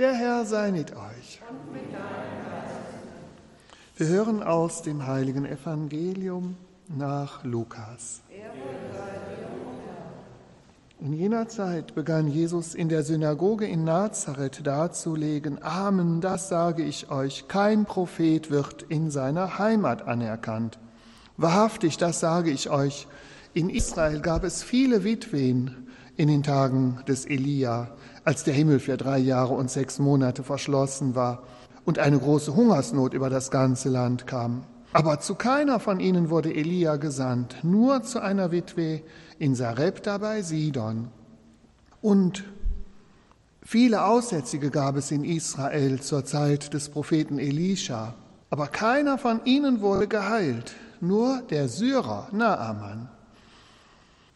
Der Herr sei mit euch. Wir hören aus dem heiligen Evangelium nach Lukas. In jener Zeit begann Jesus in der Synagoge in Nazareth darzulegen, Amen, das sage ich euch, kein Prophet wird in seiner Heimat anerkannt. Wahrhaftig, das sage ich euch, in Israel gab es viele Witwen in den Tagen des Elia, als der Himmel für drei Jahre und sechs Monate verschlossen war und eine große Hungersnot über das ganze Land kam. Aber zu keiner von ihnen wurde Elia gesandt, nur zu einer Witwe in Sarepta bei Sidon. Und viele Aussätzige gab es in Israel zur Zeit des Propheten Elisha, aber keiner von ihnen wurde geheilt, nur der Syrer Naaman.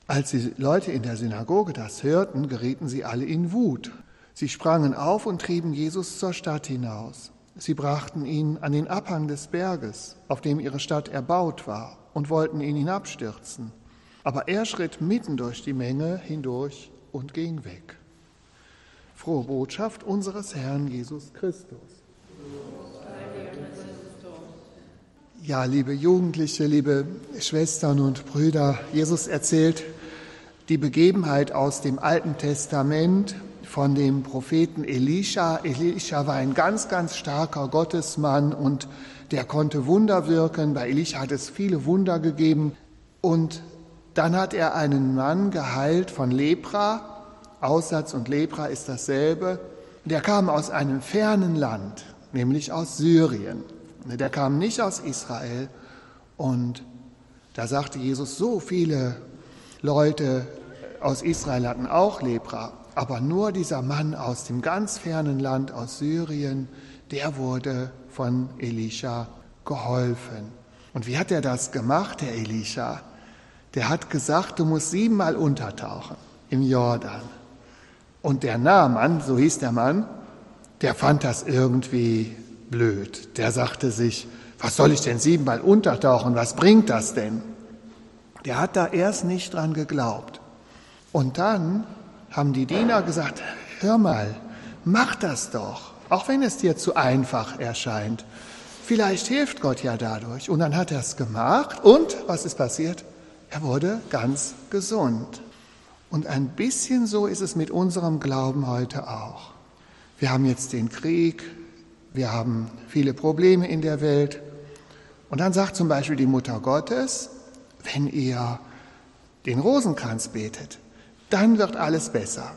Als die Leute in der Synagoge das hörten, gerieten sie alle in Wut. Sie sprangen auf und trieben Jesus zur Stadt hinaus. Sie brachten ihn an den Abhang des Berges, auf dem ihre Stadt erbaut war, und wollten ihn hinabstürzen. Aber er schritt mitten durch die Menge hindurch und ging weg. Frohe Botschaft unseres Herrn Jesus Christus. Ja, liebe Jugendliche, liebe Schwestern und Brüder, Jesus erzählt die Begebenheit aus dem Alten Testament von dem Propheten Elisha. Elisha war ein ganz, ganz starker Gottesmann und der konnte Wunder wirken. Bei Elisha hat es viele Wunder gegeben. Und dann hat er einen Mann geheilt von Lepra. Aussatz und Lepra ist dasselbe. Der kam aus einem fernen Land, nämlich aus Syrien. Der kam nicht aus Israel. Und da sagte Jesus, so viele Leute aus Israel hatten auch Lepra, aber nur dieser Mann aus dem ganz fernen Land, aus Syrien, der wurde von Elisha geholfen. Und wie hat er das gemacht, der Elisha? Der hat gesagt, du musst siebenmal untertauchen im Jordan. Und der Naaman, so hieß der Mann, der fand das irgendwie blöd. Der sagte sich, was soll ich denn siebenmal untertauchen? Was bringt das denn? Der hat da erst nicht dran geglaubt. Und dann haben die Diener gesagt, hör mal, mach das doch, auch wenn es dir zu einfach erscheint. Vielleicht hilft Gott ja dadurch. Und dann hat er es gemacht und was ist passiert? Er wurde ganz gesund. Und ein bisschen so ist es mit unserem Glauben heute auch. Wir haben jetzt den Krieg, wir haben viele Probleme in der Welt. Und dann sagt zum Beispiel die Mutter Gottes, wenn ihr den Rosenkranz betet, dann wird alles besser.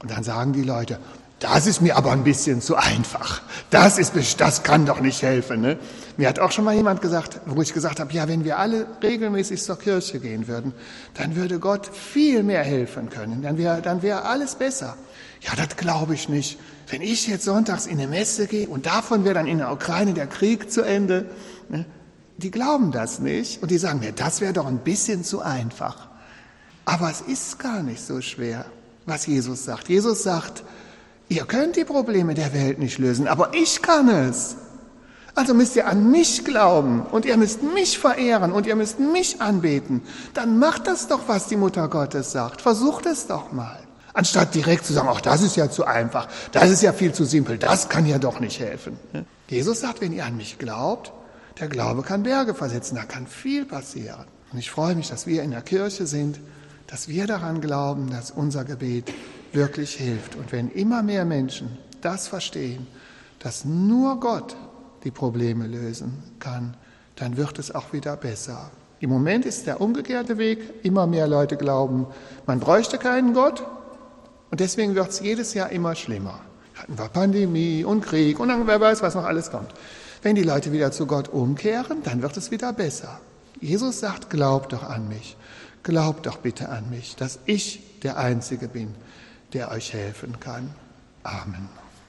Und dann sagen die Leute, das ist mir aber ein bisschen zu einfach. Das, ist, das kann doch nicht helfen. Ne? Mir hat auch schon mal jemand gesagt, wo ich gesagt habe, ja, wenn wir alle regelmäßig zur Kirche gehen würden, dann würde Gott viel mehr helfen können. Dann wäre dann wär alles besser. Ja, das glaube ich nicht. Wenn ich jetzt sonntags in eine Messe gehe und davon wäre dann in der Ukraine der Krieg zu Ende, ne? Die glauben das nicht und die sagen mir, das wäre doch ein bisschen zu einfach. Aber es ist gar nicht so schwer, was Jesus sagt. Jesus sagt, ihr könnt die Probleme der Welt nicht lösen, aber ich kann es. Also müsst ihr an mich glauben und ihr müsst mich verehren und ihr müsst mich anbeten. Dann macht das doch, was die Mutter Gottes sagt. Versucht es doch mal. Anstatt direkt zu sagen, ach, das ist ja zu einfach, das ist ja viel zu simpel, das kann ja doch nicht helfen. Jesus sagt, wenn ihr an mich glaubt, der Glaube kann Berge versetzen, da kann viel passieren. Und ich freue mich, dass wir in der Kirche sind dass wir daran glauben, dass unser Gebet wirklich hilft. Und wenn immer mehr Menschen das verstehen, dass nur Gott die Probleme lösen kann, dann wird es auch wieder besser. Im Moment ist der umgekehrte Weg. Immer mehr Leute glauben, man bräuchte keinen Gott. Und deswegen wird es jedes Jahr immer schlimmer. Hatten wir Pandemie und Krieg und dann wer weiß, was noch alles kommt. Wenn die Leute wieder zu Gott umkehren, dann wird es wieder besser. Jesus sagt, glaubt doch an mich. Glaubt doch bitte an mich, dass ich der Einzige bin, der euch helfen kann. Amen.